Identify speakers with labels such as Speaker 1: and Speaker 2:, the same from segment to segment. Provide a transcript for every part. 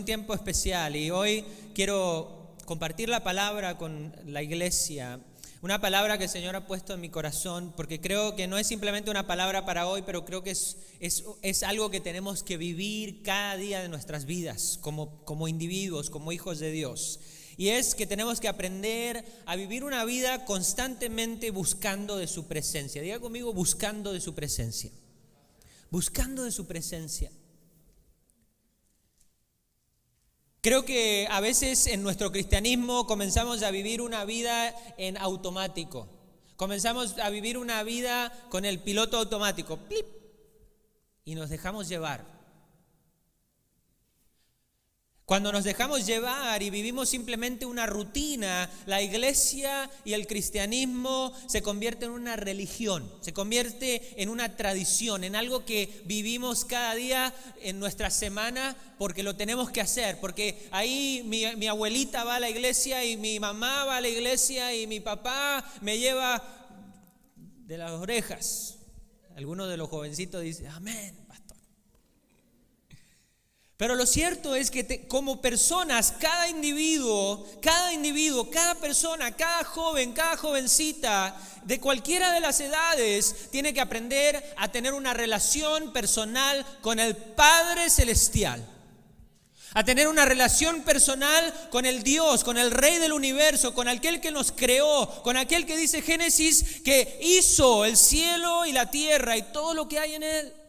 Speaker 1: un tiempo especial y hoy quiero compartir la palabra con la iglesia. Una palabra que el Señor ha puesto en mi corazón, porque creo que no es simplemente una palabra para hoy, pero creo que es, es, algo que tenemos que vivir cada día de nuestras vidas como, como individuos, como hijos de Dios. Y es que tenemos que aprender a vivir una vida constantemente buscando de su presencia. Diga conmigo, buscando de su presencia. Buscando de su presencia. Creo que a veces en nuestro cristianismo comenzamos a vivir una vida en automático. Comenzamos a vivir una vida con el piloto automático. ¡Plip! Y nos dejamos llevar. Cuando nos dejamos llevar y vivimos simplemente una rutina, la iglesia y el cristianismo se convierte en una religión, se convierte en una tradición, en algo que vivimos cada día en nuestra semana porque lo tenemos que hacer, porque ahí mi, mi abuelita va a la iglesia y mi mamá va a la iglesia y mi papá me lleva de las orejas. Algunos de los jovencitos dicen, amén. Pero lo cierto es que como personas, cada individuo, cada individuo, cada persona, cada joven, cada jovencita, de cualquiera de las edades, tiene que aprender a tener una relación personal con el Padre Celestial. A tener una relación personal con el Dios, con el Rey del universo, con aquel que nos creó, con aquel que dice Génesis que hizo el cielo y la tierra y todo lo que hay en él.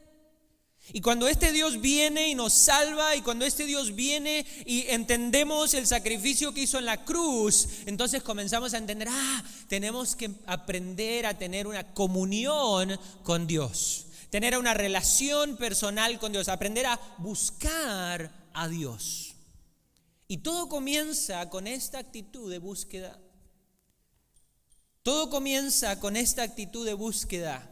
Speaker 1: Y cuando este Dios viene y nos salva, y cuando este Dios viene y entendemos el sacrificio que hizo en la cruz, entonces comenzamos a entender, ah, tenemos que aprender a tener una comunión con Dios, tener una relación personal con Dios, aprender a buscar a Dios. Y todo comienza con esta actitud de búsqueda. Todo comienza con esta actitud de búsqueda.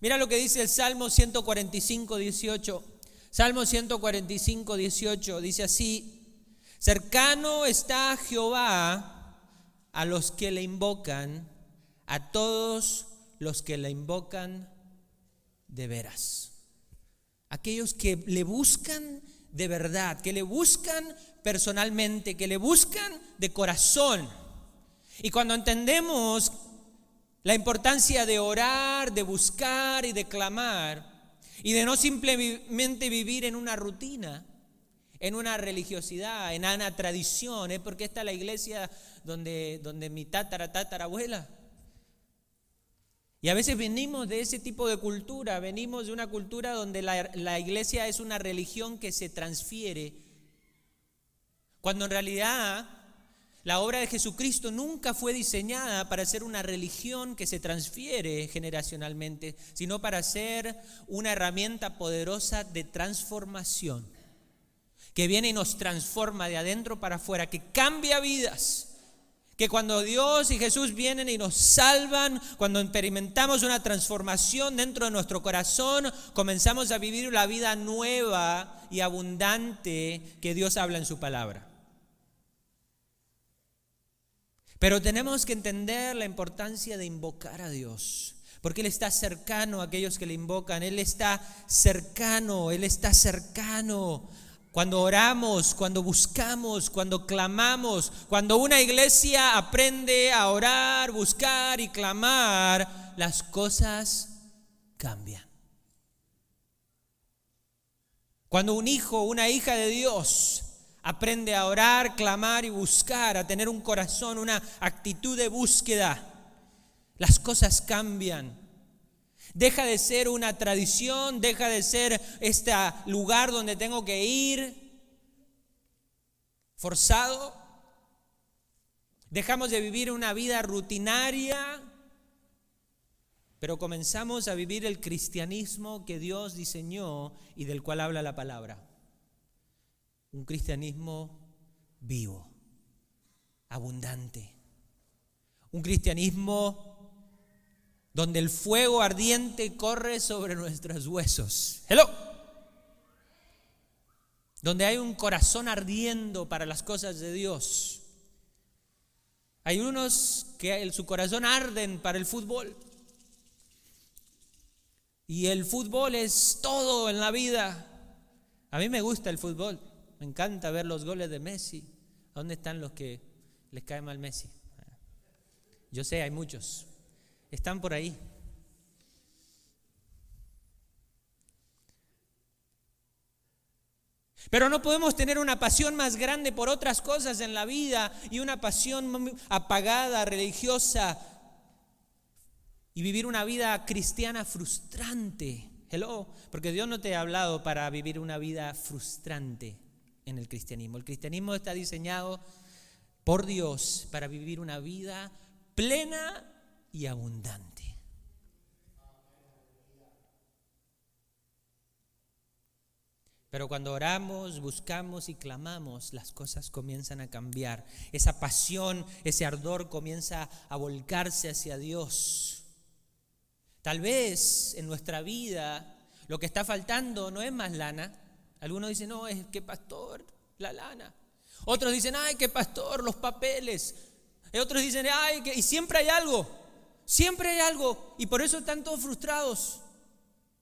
Speaker 1: Mira lo que dice el Salmo 145, 18. Salmo 145, 18 dice así, cercano está Jehová a los que le invocan, a todos los que le invocan de veras. Aquellos que le buscan de verdad, que le buscan personalmente, que le buscan de corazón. Y cuando entendemos la importancia de orar, de buscar y de clamar y de no simplemente vivir en una rutina, en una religiosidad, en una tradición, ¿eh? porque esta es la iglesia donde, donde mi tatara, tatara abuela. Y a veces venimos de ese tipo de cultura, venimos de una cultura donde la, la iglesia es una religión que se transfiere, cuando en realidad la obra de Jesucristo nunca fue diseñada para ser una religión que se transfiere generacionalmente, sino para ser una herramienta poderosa de transformación, que viene y nos transforma de adentro para afuera, que cambia vidas. Que cuando Dios y Jesús vienen y nos salvan, cuando experimentamos una transformación dentro de nuestro corazón, comenzamos a vivir la vida nueva y abundante que Dios habla en su palabra. Pero tenemos que entender la importancia de invocar a Dios. Porque Él está cercano a aquellos que le invocan. Él está cercano, Él está cercano. Cuando oramos, cuando buscamos, cuando clamamos, cuando una iglesia aprende a orar, buscar y clamar, las cosas cambian. Cuando un hijo, una hija de Dios Aprende a orar, clamar y buscar, a tener un corazón, una actitud de búsqueda. Las cosas cambian. Deja de ser una tradición, deja de ser este lugar donde tengo que ir forzado. Dejamos de vivir una vida rutinaria, pero comenzamos a vivir el cristianismo que Dios diseñó y del cual habla la palabra un cristianismo vivo, abundante. Un cristianismo donde el fuego ardiente corre sobre nuestros huesos. Hello. Donde hay un corazón ardiendo para las cosas de Dios. Hay unos que su corazón arden para el fútbol. Y el fútbol es todo en la vida. A mí me gusta el fútbol. Me encanta ver los goles de Messi. ¿Dónde están los que les cae mal Messi? Yo sé, hay muchos. Están por ahí. Pero no podemos tener una pasión más grande por otras cosas en la vida y una pasión apagada, religiosa, y vivir una vida cristiana frustrante. Hello, porque Dios no te ha hablado para vivir una vida frustrante en el cristianismo. El cristianismo está diseñado por Dios para vivir una vida plena y abundante. Pero cuando oramos, buscamos y clamamos, las cosas comienzan a cambiar. Esa pasión, ese ardor comienza a volcarse hacia Dios. Tal vez en nuestra vida lo que está faltando no es más lana. Algunos dicen, no, es que pastor, la lana. Otros dicen, ay, que pastor, los papeles. Y otros dicen, ay, que... y siempre hay algo. Siempre hay algo. Y por eso están todos frustrados.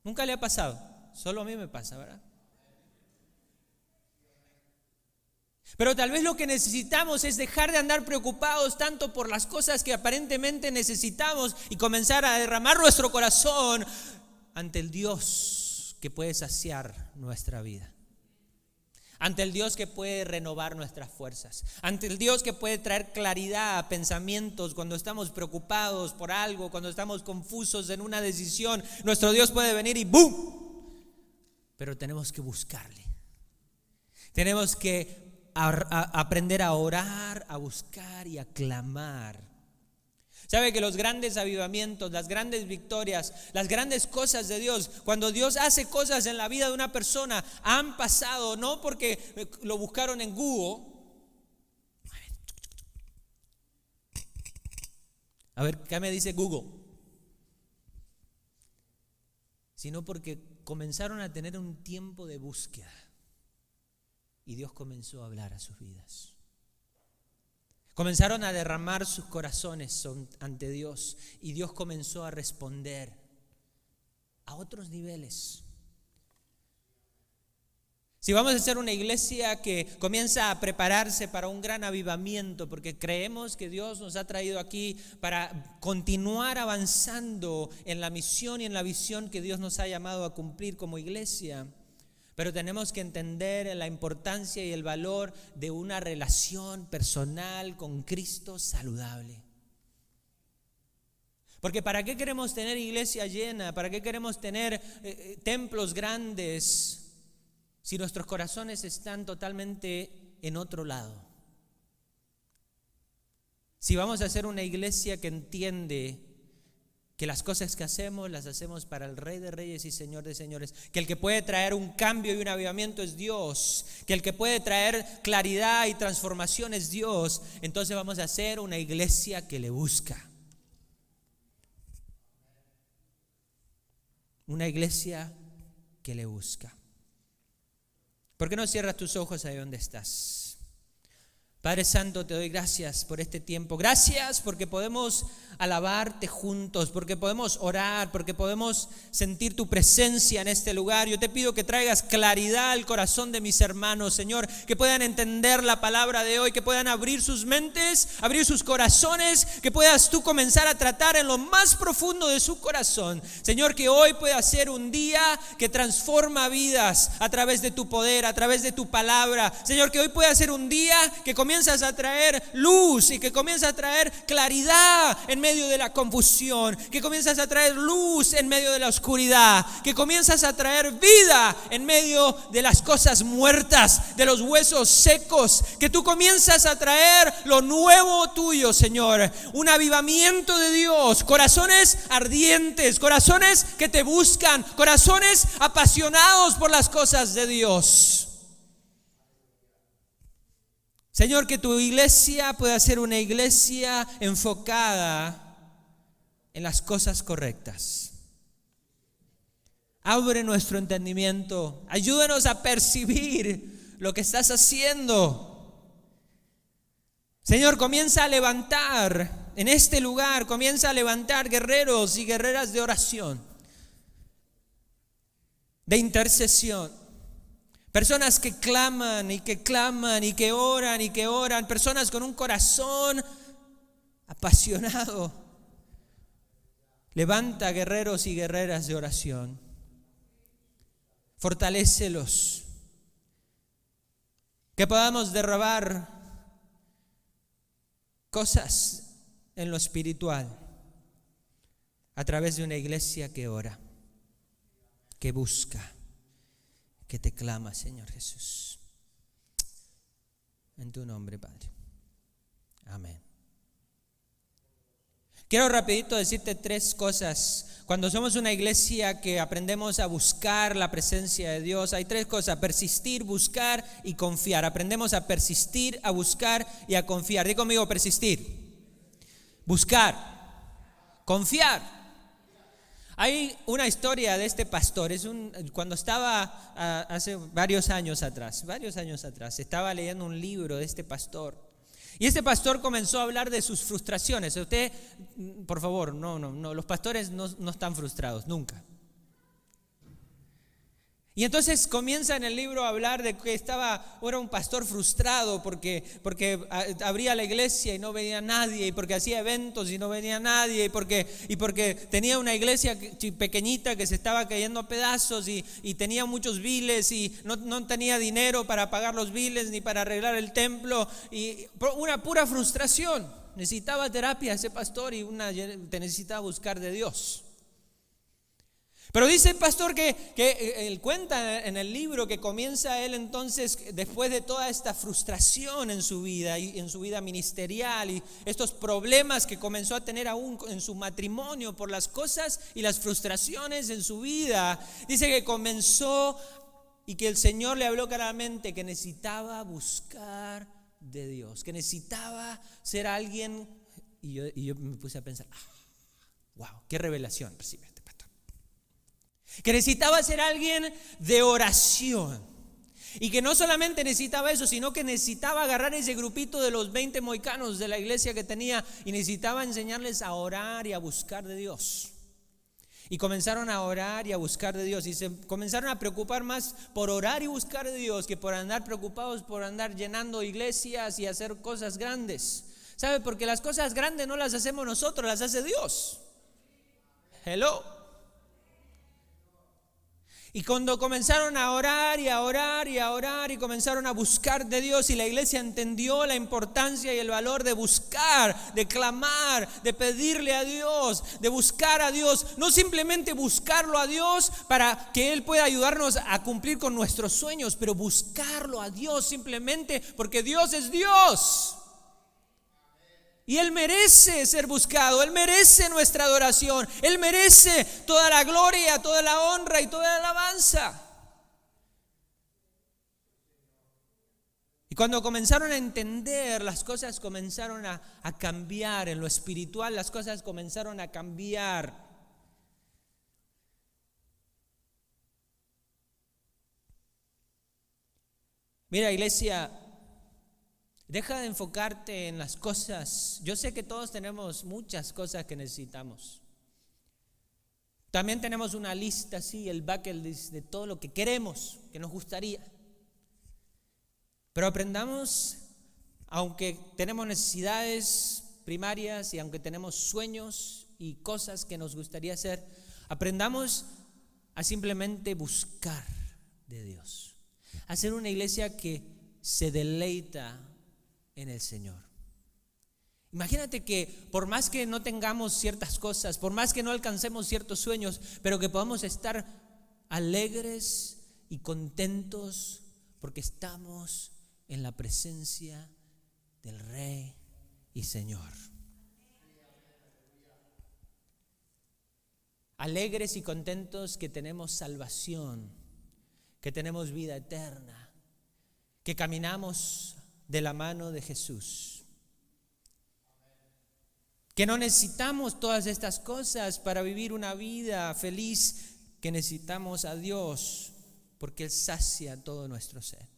Speaker 1: Nunca le ha pasado. Solo a mí me pasa, ¿verdad? Pero tal vez lo que necesitamos es dejar de andar preocupados tanto por las cosas que aparentemente necesitamos y comenzar a derramar nuestro corazón ante el Dios que puede saciar nuestra vida. Ante el Dios que puede renovar nuestras fuerzas. Ante el Dios que puede traer claridad a pensamientos cuando estamos preocupados por algo, cuando estamos confusos en una decisión. Nuestro Dios puede venir y ¡boom! Pero tenemos que buscarle. Tenemos que aprender a orar, a buscar y a clamar. Sabe que los grandes avivamientos, las grandes victorias, las grandes cosas de Dios, cuando Dios hace cosas en la vida de una persona, han pasado no porque lo buscaron en Google. A ver, ¿qué me dice Google? Sino porque comenzaron a tener un tiempo de búsqueda. Y Dios comenzó a hablar a sus vidas. Comenzaron a derramar sus corazones ante Dios y Dios comenzó a responder a otros niveles. Si vamos a ser una iglesia que comienza a prepararse para un gran avivamiento, porque creemos que Dios nos ha traído aquí para continuar avanzando en la misión y en la visión que Dios nos ha llamado a cumplir como iglesia, pero tenemos que entender la importancia y el valor de una relación personal con Cristo saludable. Porque ¿para qué queremos tener iglesia llena? ¿Para qué queremos tener eh, eh, templos grandes si nuestros corazones están totalmente en otro lado? Si vamos a ser una iglesia que entiende que las cosas que hacemos las hacemos para el Rey de Reyes y Señor de Señores, que el que puede traer un cambio y un avivamiento es Dios, que el que puede traer claridad y transformación es Dios, entonces vamos a hacer una iglesia que le busca. Una iglesia que le busca. ¿Por qué no cierras tus ojos ahí donde estás? Padre Santo, te doy gracias por este tiempo. Gracias porque podemos alabarte juntos, porque podemos orar, porque podemos sentir tu presencia en este lugar. Yo te pido que traigas claridad al corazón de mis hermanos, Señor, que puedan entender la palabra de hoy, que puedan abrir sus mentes, abrir sus corazones, que puedas tú comenzar a tratar en lo más profundo de su corazón. Señor, que hoy pueda ser un día que transforma vidas a través de tu poder, a través de tu palabra. Señor, que hoy pueda ser un día que comienzas a traer luz y que comienza a traer claridad en medio de la confusión, que comienzas a traer luz en medio de la oscuridad, que comienzas a traer vida en medio de las cosas muertas, de los huesos secos, que tú comienzas a traer lo nuevo tuyo, Señor, un avivamiento de Dios, corazones ardientes, corazones que te buscan, corazones apasionados por las cosas de Dios. Señor, que tu iglesia pueda ser una iglesia enfocada en las cosas correctas. Abre nuestro entendimiento, ayúdanos a percibir lo que estás haciendo. Señor, comienza a levantar en este lugar, comienza a levantar guerreros y guerreras de oración, de intercesión Personas que claman y que claman y que oran y que oran. Personas con un corazón apasionado. Levanta guerreros y guerreras de oración. Fortalécelos. Que podamos derrobar cosas en lo espiritual a través de una iglesia que ora, que busca, que te clama, Señor Jesús. En tu nombre, Padre. Amén. Quiero rapidito decirte tres cosas. Cuando somos una iglesia que aprendemos a buscar la presencia de Dios, hay tres cosas, persistir, buscar y confiar. Aprendemos a persistir, a buscar y a confiar. Dí conmigo, persistir, buscar, confiar. Hay una historia de este pastor, es un, cuando estaba ah, hace varios años atrás, varios años atrás, estaba leyendo un libro de este pastor y este pastor comenzó a hablar de sus frustraciones. Usted, por favor, no, no, no, los pastores no, no están frustrados, nunca. Y entonces comienza en el libro a hablar de que estaba, era un pastor frustrado porque, porque abría la iglesia y no venía nadie, y porque hacía eventos y no venía nadie, y porque, y porque tenía una iglesia pequeñita que se estaba cayendo a pedazos y, tenía muchos viles y no, no, tenía dinero para pagar los viles ni para arreglar el templo, y una pura frustración. Necesitaba terapia ese pastor y una, necesitaba buscar de Dios. Pero dice el pastor que, eh, él cuenta en el libro que comienza él entonces, después de toda esta frustración en su vida y en su vida ministerial y estos problemas que comenzó a tener aún en su matrimonio por las cosas y las frustraciones en su vida, dice que comenzó y que el Señor le habló claramente que necesitaba buscar de Dios, que necesitaba ser alguien, y yo, me puse a pensar, wow, ah, qué revelación recibe que necesitaba ser alguien de oración. Y que no solamente necesitaba eso, sino que necesitaba agarrar ese grupito de los 20 moicanos de la iglesia que tenía y necesitaba enseñarles a orar y a buscar de Dios. Y comenzaron a orar y a buscar de Dios. Y se comenzaron a preocupar más por orar y buscar de Dios que por andar preocupados por andar llenando iglesias y hacer cosas grandes. ¿Sabe? Porque las cosas grandes no las hacemos nosotros, las hace Dios. Hello. Y cuando comenzaron a orar y a orar y a orar y comenzaron a buscar de Dios y la iglesia entendió la importancia y el valor de buscar, de clamar, de pedirle a Dios, de buscar a Dios, no simplemente buscarlo a Dios para que Él pueda ayudarnos a cumplir con nuestros sueños, pero buscarlo a Dios simplemente porque Dios es Dios. Y Él merece ser buscado, Él merece nuestra adoración, Él merece toda la gloria, toda la honra y toda la alabanza. Y cuando comenzaron a entender, las cosas comenzaron a, a cambiar, en lo espiritual las cosas comenzaron a cambiar. Mira, iglesia, Deja de enfocarte en las cosas. Yo sé que todos tenemos muchas cosas que necesitamos. También tenemos una lista así, el bucket list de todo lo que queremos, que nos gustaría. Pero aprendamos, aunque tenemos necesidades primarias y aunque tenemos sueños y cosas que nos gustaría hacer, aprendamos a simplemente buscar de Dios. A ser una iglesia que se deleita en el Señor. Imagínate que por más que no tengamos ciertas cosas, por más que no alcancemos ciertos sueños, pero que podamos estar alegres y contentos porque estamos en la presencia del Rey y Señor. Alegres y contentos que tenemos salvación, que tenemos vida eterna, que caminamos de la mano de Jesús. Que no necesitamos todas estas cosas para vivir una vida feliz, que necesitamos a Dios porque Él sacia todo nuestro ser.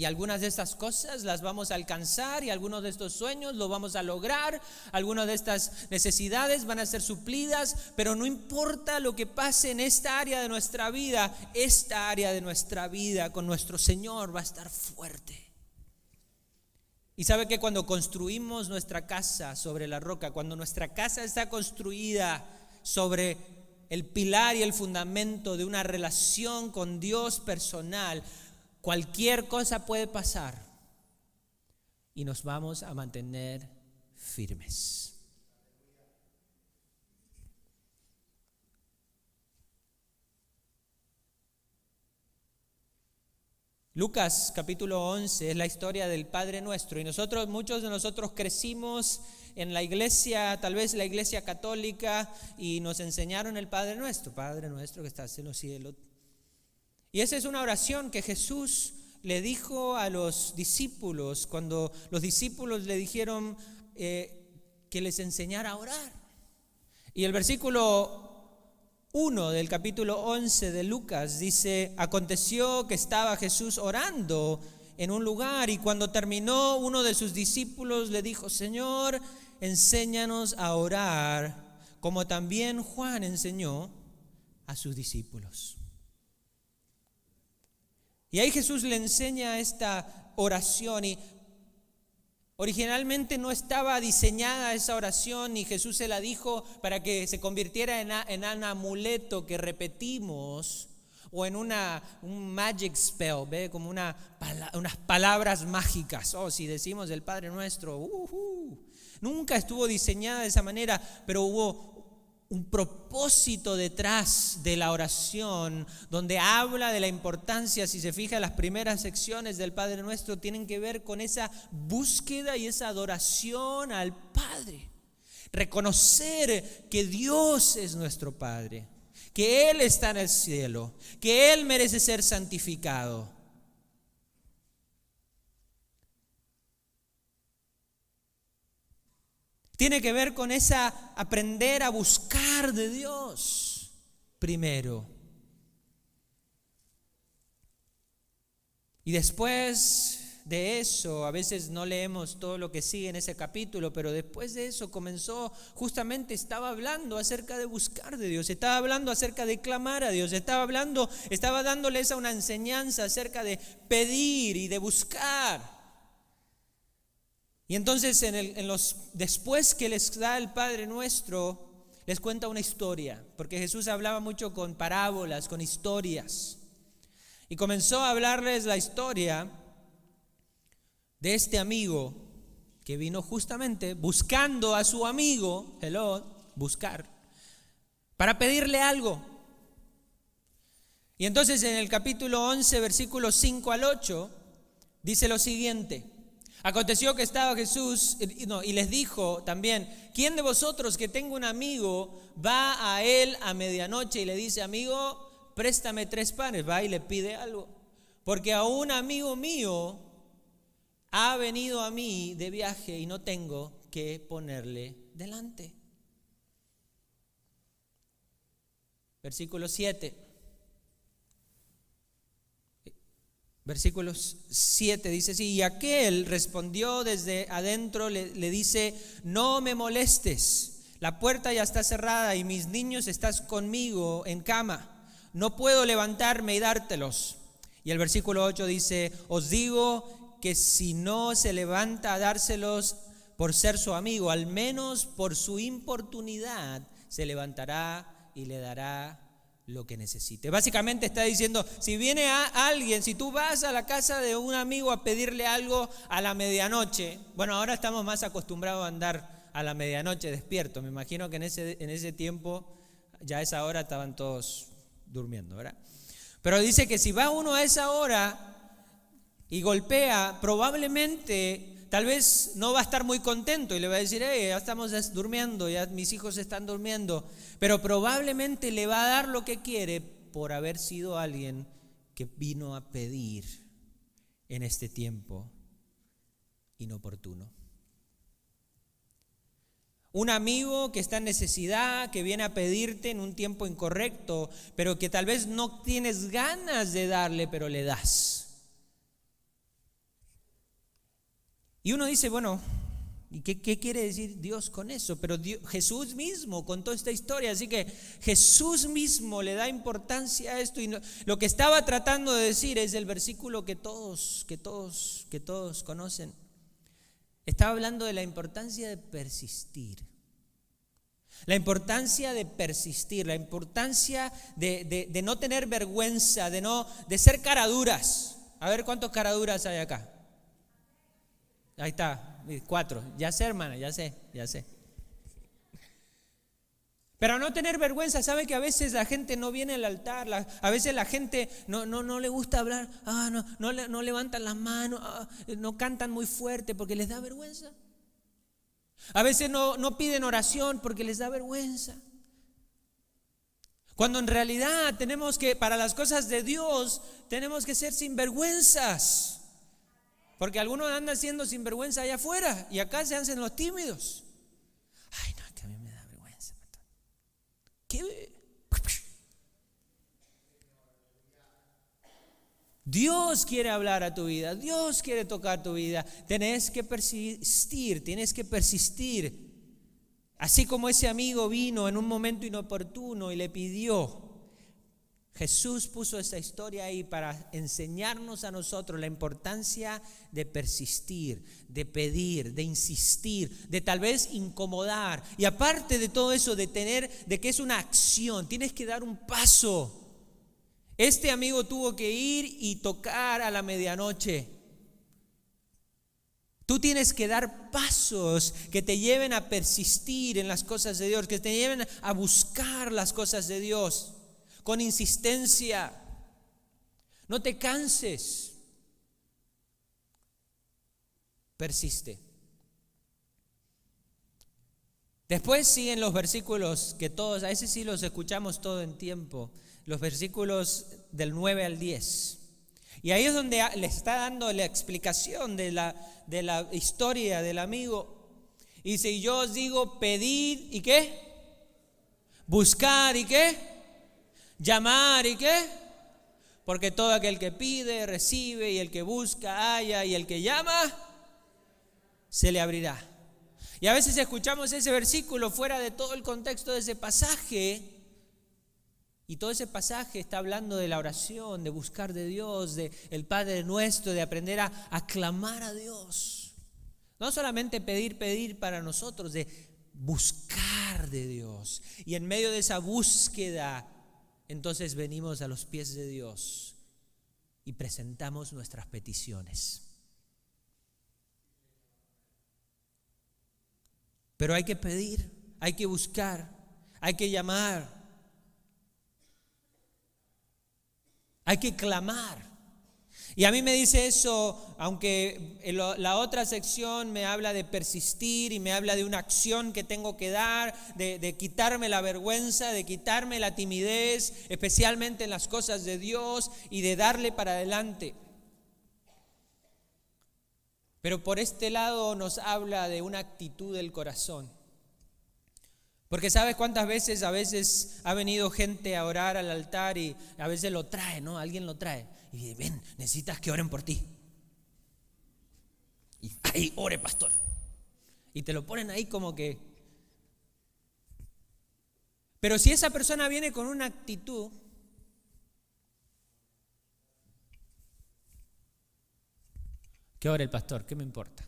Speaker 1: Y algunas de estas cosas las vamos a alcanzar y algunos de estos sueños lo vamos a lograr, algunas de estas necesidades van a ser suplidas, pero no importa lo que pase en esta área de nuestra vida, esta área de nuestra vida con nuestro Señor va a estar fuerte. Y sabe que cuando construimos nuestra casa sobre la roca, cuando nuestra casa está construida sobre el pilar y el fundamento de una relación con Dios personal, Cualquier cosa puede pasar. Y nos vamos a mantener firmes. Lucas capítulo 11 es la historia del Padre Nuestro. Y nosotros, muchos de nosotros crecimos en la iglesia, tal vez la iglesia católica, y nos enseñaron el Padre Nuestro, Padre Nuestro que estás en los cielos y esa es una oración que Jesús le dijo a los discípulos cuando los discípulos le dijeron eh, que les enseñara a orar. Y el versículo 1 del capítulo 11 de Lucas dice, aconteció que estaba Jesús orando en un lugar y cuando terminó uno de sus discípulos le dijo, Señor, enséñanos a orar, como también Juan enseñó a sus discípulos. Y ahí Jesús le enseña esta oración y originalmente no estaba diseñada esa oración y Jesús se la dijo para que se convirtiera en, un amuleto que repetimos o en una, un magic spell, ¿ve? como una, unas palabras mágicas. Oh, si decimos el Padre Nuestro, nunca estuvo diseñada de esa manera, pero hubo un propósito detrás de la oración, donde habla de la importancia, si se fija, las primeras secciones del Padre Nuestro tienen que ver con esa búsqueda y esa adoración al Padre. Reconocer que Dios es nuestro Padre, que Él está en el cielo, que Él merece ser santificado Tiene que ver con esa aprender a buscar de Dios primero. Y después de eso, a veces no leemos todo lo que sigue en ese capítulo, pero después de eso comenzó, justamente estaba hablando acerca de buscar de Dios, estaba hablando acerca de clamar a Dios, estaba hablando, estaba dándoles una enseñanza acerca de pedir y de buscar. Y entonces en, los, después que les da el Padre Nuestro, les cuenta una historia, porque Jesús hablaba mucho con parábolas, con historias. Y comenzó a hablarles la historia de este amigo que vino justamente buscando a su amigo, hello, buscar, para pedirle algo. Y entonces en el capítulo 11, versículos 5 al 8, dice lo siguiente. Aconteció que estaba Jesús y les dijo también, ¿quién de vosotros que tenga un amigo va a él a medianoche y le dice, amigo, préstame tres panes, va y le pide algo? Porque a un amigo mío ha venido a mí de viaje y no tengo que ponerle delante. Versículo 7. Versículo 7 dice así, y aquel respondió desde adentro, le, le, dice, no me molestes, la puerta ya está cerrada y mis niños estás conmigo en cama, no puedo levantarme y dártelos. Y el versículo 8 dice, os digo que si no se levanta a dárselos por ser su amigo, al menos por su importunidad, se levantará y le dará lo que necesite. Básicamente está diciendo, si viene a alguien, si tú vas a la casa de un amigo a pedirle algo a la medianoche, bueno, ahora estamos más acostumbrados a andar a la medianoche despierto, me imagino que en ese, en ese tiempo, ya a esa hora estaban todos durmiendo, ¿verdad? Pero dice que si va uno a esa hora y golpea, probablemente tal vez no va a estar muy contento y le va a decir, hey, ya estamos durmiendo, ya mis hijos están durmiendo, pero probablemente le va a dar lo que quiere por haber sido alguien que vino a pedir en este tiempo inoportuno. Un amigo que está en necesidad, que viene a pedirte en un tiempo incorrecto, pero que tal vez no tienes ganas de darle, pero le das. Y uno dice, bueno, ¿y qué, quiere decir Dios con eso? Pero Jesús mismo contó esta historia, así que Jesús mismo le da importancia a esto y lo que estaba tratando de decir es el versículo que todos, que todos, que todos conocen. Estaba hablando de la importancia de persistir. La importancia de persistir, la importancia de, no tener vergüenza, de no de ser caraduras. A ver cuántos caraduras hay acá. Ahí está, cuatro. Ya sé, hermana, ya sé, ya sé. Pero no tener vergüenza, sabe que a veces la gente no viene al altar, a veces la gente no, no, no le gusta hablar, ah, no, no, levantan las manos, ah, no cantan muy fuerte porque les da vergüenza. A veces no, no piden oración porque les da vergüenza. Cuando en realidad tenemos que, para las cosas de Dios, tenemos que ser sinvergüenzas. Porque algunos andan siendo sinvergüenza allá afuera y acá se hacen los tímidos. Ay, no, que a mí me da vergüenza. ¿Qué? Dios quiere hablar a tu vida, Dios quiere tocar tu vida. Tienes que persistir, tienes que persistir. Así como ese amigo vino en un momento inoportuno y le pidió, Jesús puso esa historia ahí para enseñarnos a nosotros la importancia de persistir, de pedir, de insistir, de tal vez incomodar. Y aparte de todo eso, de tener, de que es una acción, tienes que dar un paso. Este amigo tuvo que ir y tocar a la medianoche. Tú tienes que dar pasos que te lleven a persistir en las cosas de Dios, que te lleven a buscar las cosas de Dios con insistencia. No te canses. Persiste. Después siguen los versículos que todos, a veces sí los escuchamos todo en tiempo los versículos del 9 al 10. Y ahí es donde le está dando la explicación de la, de la historia del amigo. Y si yo os digo pedir y qué, buscar y qué, llamar y qué, porque todo aquel que pide, recibe, y el que busca, haya, y el que llama, se le abrirá. Y a veces escuchamos ese versículo fuera de todo el contexto de ese pasaje y todo ese pasaje está hablando de la oración, de buscar de Dios, de el Padre nuestro, de aprender a aclamar a Dios. No solamente pedir, pedir para nosotros, de buscar de Dios. Y en medio de esa búsqueda, entonces venimos a los pies de Dios y presentamos nuestras peticiones. Pero hay que pedir, hay que buscar, hay que llamar. Hay que clamar. Y a mí me dice eso, aunque la otra sección me habla de persistir y me habla de una acción que tengo que dar, de, quitarme la vergüenza, de quitarme la timidez, especialmente en las cosas de Dios y de darle para adelante. Pero por este lado nos habla de una actitud del corazón. Porque sabes cuántas veces a veces ha venido gente a orar al altar y a veces lo trae, ¿no? Alguien lo trae. Y dice, ven, necesitas que oren por ti. Y ahí, ore, pastor. Y te lo ponen ahí como que... Pero si esa persona viene con una actitud que ore el pastor, ¿qué me importa?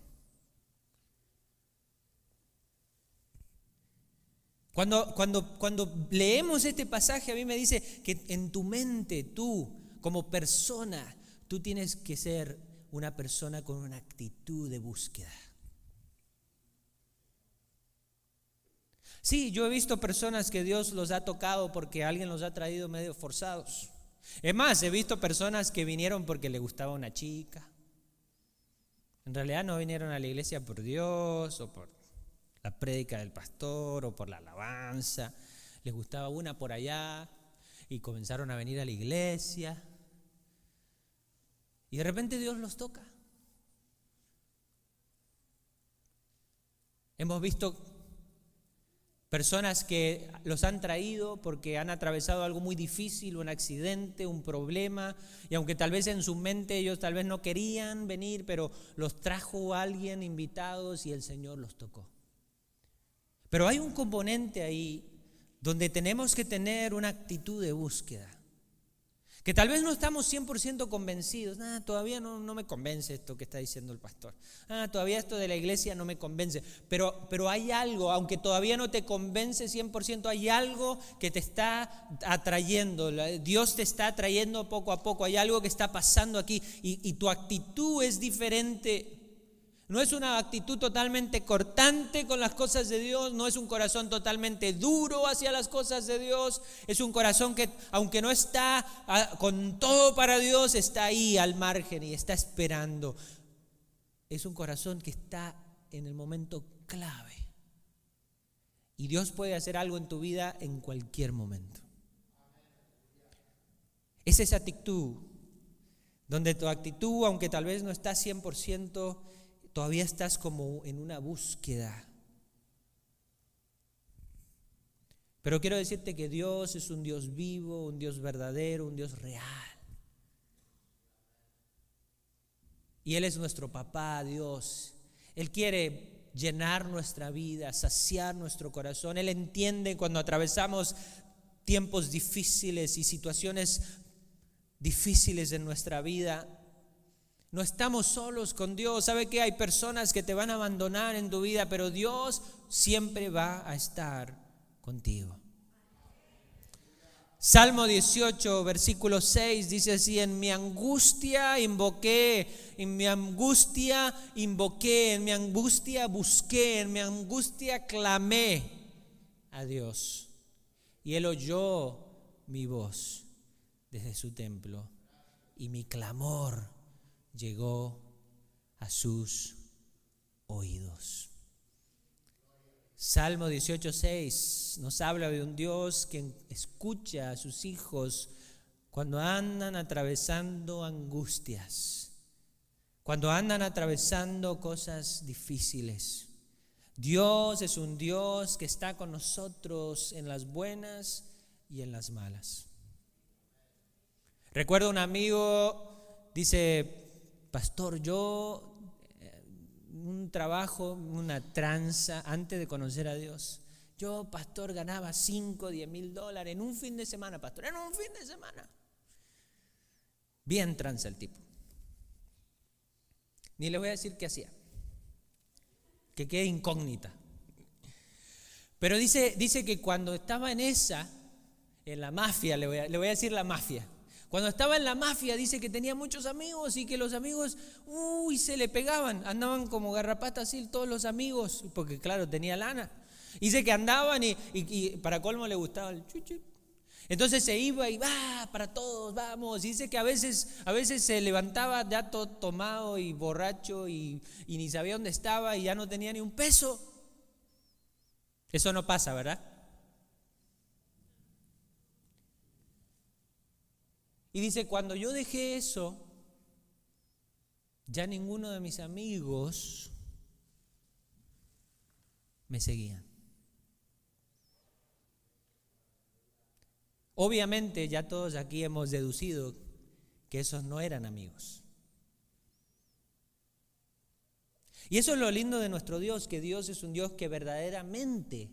Speaker 1: Cuando, cuando, cuando leemos este pasaje, a mí me dice que en tu mente, tú, como persona, tú tienes que ser una persona con una actitud de búsqueda. Sí, yo he visto personas que Dios los ha tocado porque alguien los ha traído medio forzados. Es más, he visto personas que vinieron porque le gustaba una chica. En realidad no vinieron a la iglesia por Dios o por la prédica del pastor o por la alabanza. Les gustaba una por allá y comenzaron a venir a la iglesia. Y de repente Dios los toca. Hemos visto Personas que los han traído porque han atravesado algo muy difícil, un accidente, un problema, y aunque tal vez en su mente ellos tal vez no querían venir, pero los trajo alguien invitados y el Señor los tocó. Pero hay un componente ahí donde tenemos que tener una actitud de búsqueda. Que tal vez no estamos 100% convencidos. Ah, todavía no, no, me convence esto que está diciendo el pastor. Ah, todavía esto de la iglesia no me convence. Pero, pero hay algo, aunque todavía no te convence 100%, hay algo que te está atrayendo. Dios te está atrayendo poco a poco. Hay algo que está pasando aquí y, y tu actitud es diferente no es una actitud totalmente cortante con las cosas de Dios, no es un corazón totalmente duro hacia las cosas de Dios, es un corazón que aunque no está ah, con todo para Dios, está ahí al margen y está esperando. Es un corazón que está en el momento clave. Y Dios puede hacer algo en tu vida en cualquier momento. Es esa actitud donde tu actitud, aunque tal vez no está 100%, todavía estás como en una búsqueda. Pero quiero decirte que Dios es un Dios vivo, un Dios verdadero, un Dios real. Y Él es nuestro papá, Dios. Él quiere llenar nuestra vida, saciar nuestro corazón. Él entiende cuando atravesamos tiempos difíciles y situaciones difíciles en nuestra vida. No estamos solos con Dios. Sabe que hay personas que te van a abandonar en tu vida, pero Dios siempre va a estar contigo. Salmo 18, versículo 6 dice así, en mi angustia invoqué, en mi angustia invoqué, en mi angustia busqué, en mi angustia clamé a Dios. Y Él oyó mi voz desde su templo y mi clamor llegó a sus oídos. Salmo 18:6 nos habla de un Dios que escucha a sus hijos cuando andan atravesando angustias, cuando andan atravesando cosas difíciles. Dios es un Dios que está con nosotros en las buenas y en las malas. Recuerdo un amigo, dice, pastor, yo eh, un trabajo, una tranza antes de conocer a Dios. Yo, pastor, ganaba 5, 10 mil dólares en un fin de semana, pastor, en un fin de semana. Bien tranza el tipo. Ni le voy a decir qué hacía. Que quede incógnita. Pero dice, dice que cuando estaba en esa, en la mafia, le voy le voy a decir la mafia, cuando estaba en la mafia dice que tenía muchos amigos y que los amigos, uy, se le pegaban, andaban como garrapatas así todos los amigos, porque claro, tenía lana. Dice que andaban y, para colmo le gustaba el chuchu. Entonces se iba y va para todos, vamos. dice que a veces, a veces se levantaba ya todo tomado y borracho y, y ni sabía dónde estaba y ya no tenía ni un peso. Eso no pasa, ¿verdad? Y dice, cuando yo dejé eso, ya ninguno de mis amigos me seguían. Obviamente ya todos aquí hemos deducido que esos no eran amigos. Y eso es lo lindo de nuestro Dios, que Dios es un Dios que verdaderamente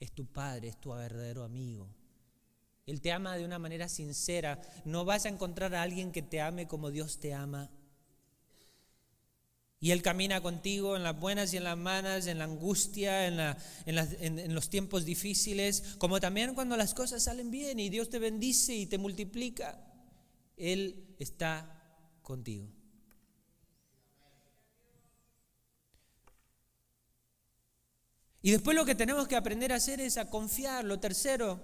Speaker 1: es tu Padre, es tu verdadero amigo. Él te ama de una manera sincera. No vas a encontrar a alguien que te ame como Dios te ama. Y Él camina contigo en las buenas y en las malas, en la angustia, en, en, los tiempos difíciles, como también cuando las cosas salen bien y Dios te bendice y te multiplica. Él está contigo. Y después lo que tenemos que aprender a hacer es a confiar. Lo tercero,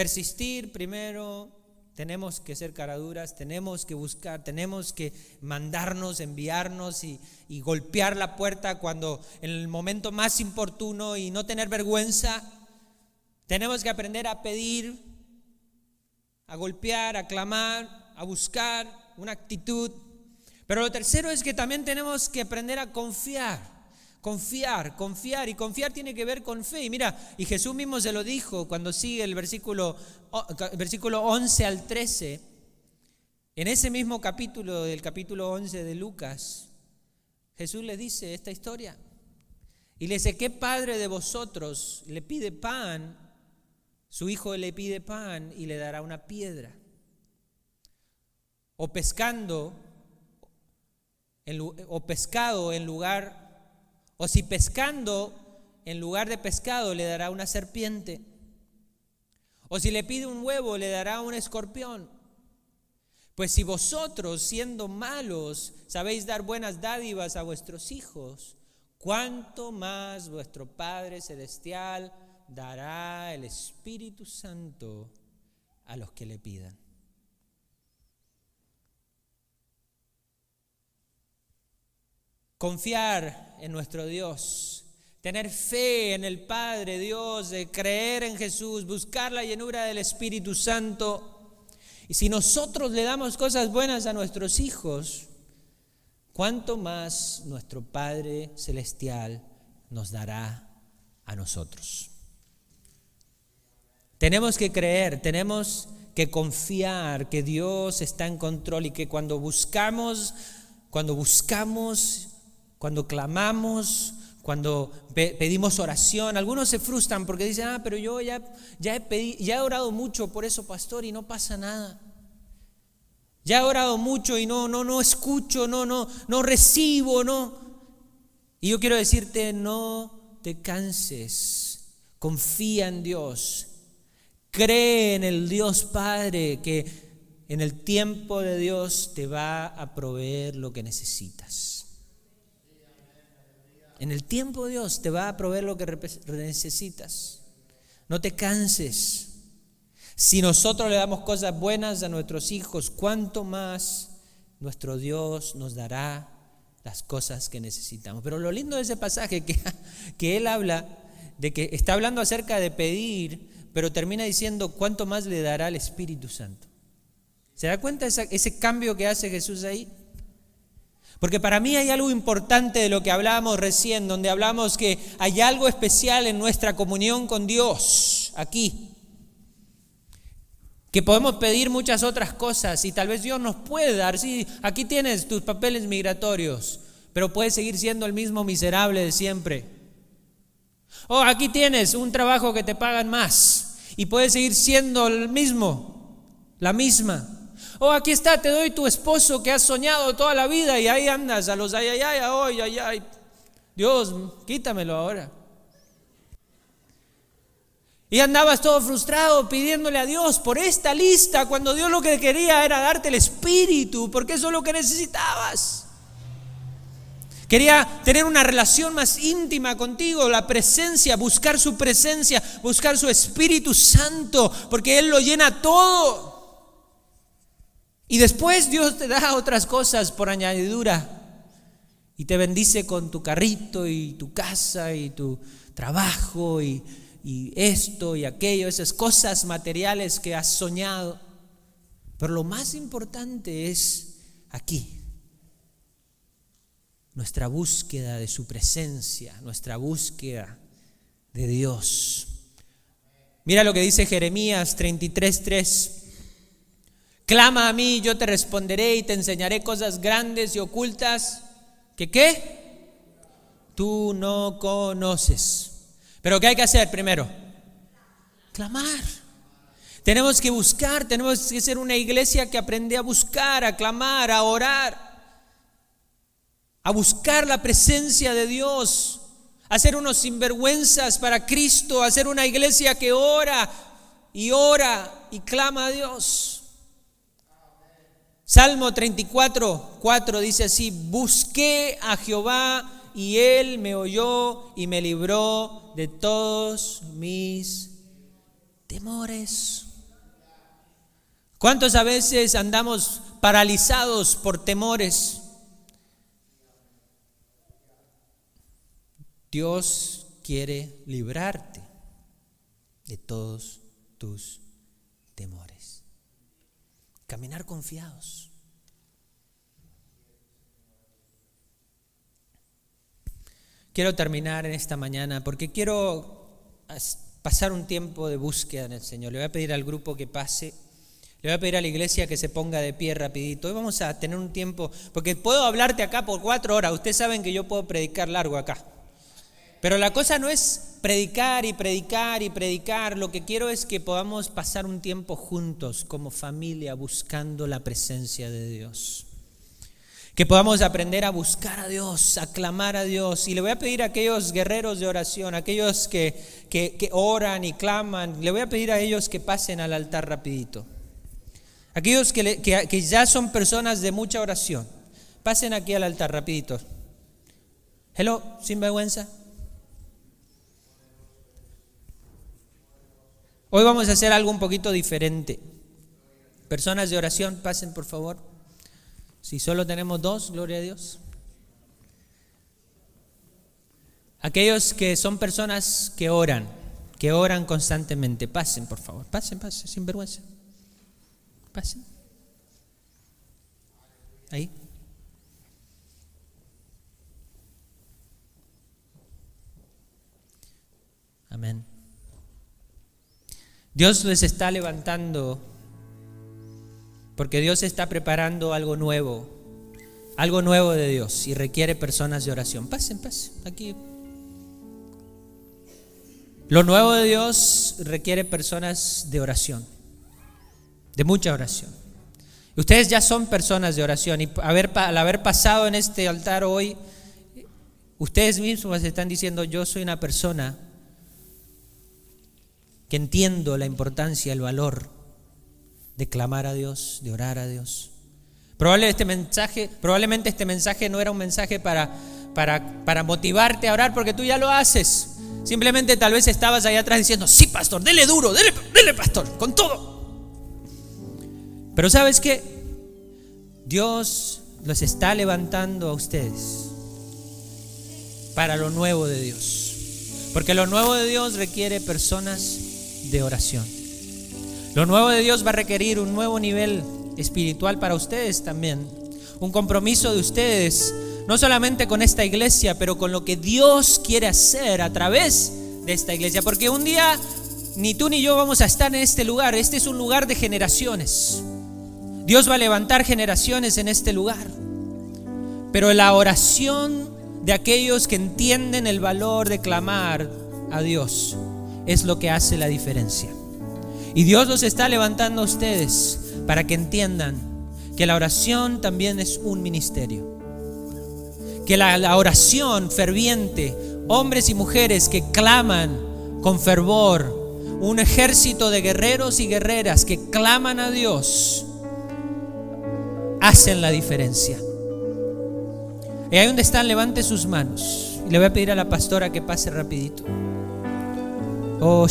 Speaker 1: persistir primero, tenemos que ser caraduras, tenemos que buscar, tenemos que mandarnos, enviarnos y, golpear la puerta cuando en el momento más importuno y no tener vergüenza. Tenemos que aprender a pedir, a golpear, a clamar, a buscar una actitud. Pero lo tercero es que también tenemos que aprender a confiar. Confiar, confiar. Y confiar tiene que ver con fe. Y mira, y Jesús mismo se lo dijo cuando sigue el versículo, versículo 11 al 13. En ese mismo capítulo, del capítulo 11 de Lucas, Jesús le dice esta historia. Y le dice, ¿qué padre de vosotros le pide pan? Su hijo le pide pan y le dará una piedra. O pescando, o pescado en lugar, o si pescando en lugar de pescado le dará una serpiente. O si le pide un huevo le dará un escorpión. Pues si vosotros, siendo malos, sabéis dar buenas dádivas a vuestros hijos, cuánto más vuestro Padre Celestial dará el Espíritu Santo a los que le pidan. Confiar en nuestro Dios, tener fe en el Padre Dios, de creer en Jesús, buscar la llenura del Espíritu Santo. Y si nosotros le damos cosas buenas a nuestros hijos, cuánto más nuestro Padre Celestial nos dará a nosotros. Tenemos que creer, tenemos que confiar que Dios está en control y que cuando buscamos, cuando buscamos, cuando clamamos, cuando pedimos oración, algunos se frustran porque dicen, ah, pero yo ya, ya, he ya he orado mucho por eso, pastor, y no pasa nada. Ya he orado mucho y no, no, no escucho, no, no, no recibo, no. Y yo quiero decirte, no te canses, confía en Dios, cree en el Dios Padre que en el tiempo de Dios te va a proveer lo que necesitas. En el tiempo de Dios te va a proveer lo que necesitas. No te canses. Si nosotros le damos cosas buenas a nuestros hijos, ¿cuánto más nuestro Dios nos dará las cosas que necesitamos? Pero lo lindo de ese pasaje que, que él habla de que está hablando acerca de pedir, pero termina diciendo cuánto más le dará el Espíritu Santo. ¿Se da cuenta ese, ese cambio que hace Jesús ahí? Porque para mí hay algo importante de lo que hablábamos recién, donde hablamos que hay algo especial en nuestra comunión con Dios, aquí que podemos pedir muchas otras cosas y tal vez Dios nos puede dar, sí, aquí tienes tus papeles migratorios, pero puedes seguir siendo el mismo miserable de siempre. O oh, aquí tienes un trabajo que te pagan más y puedes seguir siendo el mismo, la misma. Oh, aquí está, te doy tu esposo que has soñado toda la vida y ahí andas a los ay, ay, ay, ay, ay, ay. Dios, quítamelo ahora. Y andabas todo frustrado pidiéndole a Dios por esta lista cuando Dios lo que quería era darte el espíritu, porque eso es lo que necesitabas. Quería tener una relación más íntima contigo, la presencia, buscar su presencia, buscar su Espíritu Santo, porque Él lo llena todo. Y después Dios te da otras cosas por añadidura. Y te bendice con tu carrito y tu casa y tu trabajo y esto y aquello, esas cosas materiales que has soñado. Pero lo más importante es aquí, nuestra búsqueda de su presencia, nuestra búsqueda de Dios. Mira lo que dice Jeremías 33:3. Clama a mí, yo te responderé y te enseñaré cosas grandes y ocultas que qué? Tú no conoces. Pero ¿qué hay que hacer primero? Clamar. Tenemos que buscar, tenemos que ser una iglesia que aprende a buscar, a clamar, a orar, a buscar la presencia de Dios, a ser unos sinvergüenzas para Cristo, a ser una iglesia que ora y ora y clama a Dios. Salmo 34, 4 dice así, busqué a Jehová y él me oyó y me libró de todos mis temores. ¿Cuántos a veces andamos paralizados por temores? Dios quiere librarte de todos tus temores. Caminar confiados. quiero terminar en esta mañana porque quiero pasar un tiempo de búsqueda en el Señor. Le voy a pedir al grupo que pase. Le voy a pedir a la iglesia que se ponga de pie rapidito. Hoy vamos a tener un tiempo, porque puedo hablarte acá por cuatro horas. Ustedes saben que yo puedo predicar largo acá. Pero la cosa no es predicar y predicar y predicar. Lo que quiero es que podamos pasar un tiempo juntos como familia buscando la presencia de Dios. Que podamos aprender a buscar a Dios, a clamar a Dios. Y le voy a pedir a aquellos guerreros de oración, aquellos que, que oran y claman, le voy a pedir a ellos que pasen al altar rapidito. Aquellos que, que, ya son personas de mucha oración, pasen aquí al altar rapidito. Hello, sin Hoy vamos a hacer algo un poquito diferente. Personas de oración, pasen por favor. Si solo tenemos dos, gloria a Dios. Aquellos que son personas que oran, que oran constantemente, pasen por favor, pasen, pasen, sin vergüenza. Pasen. Ahí. Amén. Dios les está levantando porque Dios está preparando algo nuevo, algo nuevo de Dios y requiere personas de oración. Pasen, pasen, aquí. Lo nuevo de Dios requiere personas de oración de mucha oración. Ustedes ya son personas de oración y al haber pasado en este altar hoy, ustedes mismos están diciendo, yo soy una persona que entiendo la importancia, el valor de clamar a Dios, de orar a Dios. Probablemente este mensaje, probablemente este mensaje no era un mensaje para, para, para motivarte a orar porque tú ya lo haces. Simplemente tal vez estabas ahí atrás diciendo, sí, pastor, dele duro, dele, dele pastor, con todo. Pero sabes que Dios los está levantando a ustedes para lo nuevo de Dios. Porque lo nuevo de Dios requiere personas de oración. Lo nuevo de Dios va a requerir un nuevo nivel espiritual para ustedes también. Un compromiso de ustedes, no solamente con esta iglesia, pero con lo que Dios quiere hacer a través de esta iglesia. Porque un día ni tú ni yo vamos a estar en este lugar. Este es un lugar de generaciones. Dios va a levantar generaciones en este lugar. Pero la oración de aquellos que entienden el valor de clamar a Dios es lo que hace la diferencia. Y Dios los está levantando a ustedes para que entiendan que la oración también es un ministerio. Que la, oración ferviente, hombres y mujeres que claman con fervor, un ejército de guerreros y guerreras que claman a Dios, hacen la diferencia. Y ahí donde están, levante sus manos. Y le voy a pedir a la pastora que pase rapidito. Oh,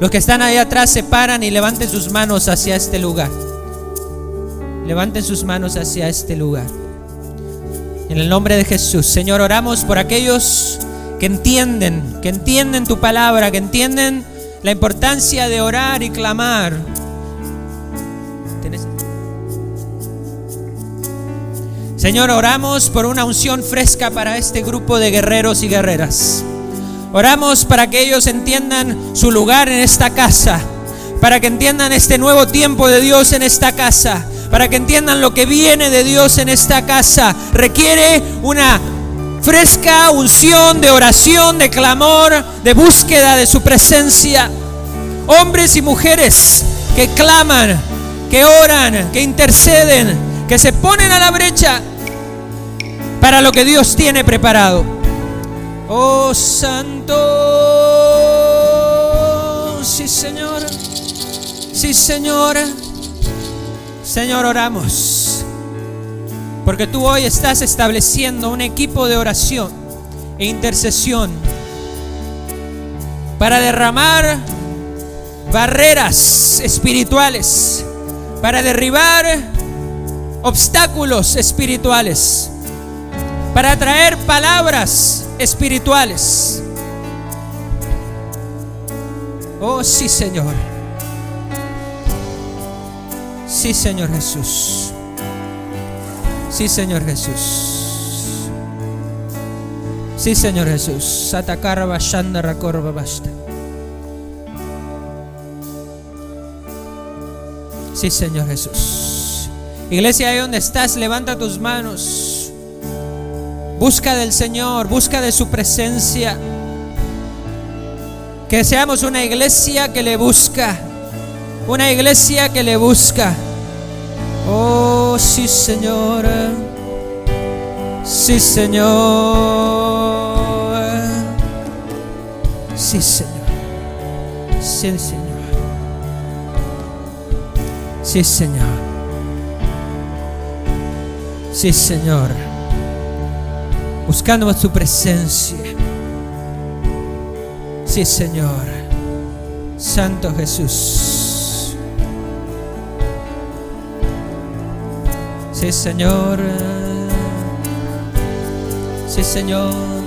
Speaker 1: Los que están ahí atrás se paran y levanten sus manos hacia este lugar. Levanten sus manos hacia este lugar. En el nombre de Jesús, Señor, oramos por aquellos que entienden, que entienden tu palabra, que entienden la importancia de orar y clamar Señor, oramos por una unción fresca para este grupo de guerreros y guerreras. Oramos para que ellos entiendan su lugar en esta casa, para que entiendan este nuevo tiempo de Dios en esta casa, para que entiendan lo que viene de Dios en esta casa. Requiere una fresca unción de oración, de clamor, de búsqueda de su presencia. Hombres y mujeres que claman, que oran, que interceden, que se ponen a la brecha para lo que Dios tiene preparado. Oh Santo, sí Señor, sí Señor, Señor oramos, porque tú hoy estás estableciendo un equipo de oración e intercesión para derramar barreras espirituales, para derribar obstáculos espirituales para traer palabras espirituales. Oh, sí, Señor. Sí, Señor Jesús. Sí, Señor Jesús. Sí, Señor Jesús. Korba Basta. Sí, Señor Jesús. Iglesia, ahí donde estás, levanta tus manos. Busca del Señor, busca de su presencia. Que seamos una iglesia que le busca. Una iglesia que le busca. Oh, sí, Señor. Sí, Señor. Sí, Señor. Sí, Señor. Sí, Señor. Sí, Señor. Buscando tu presencia. Sí, Señor. Santo Jesús. Sí, Señor. Sí, Señor.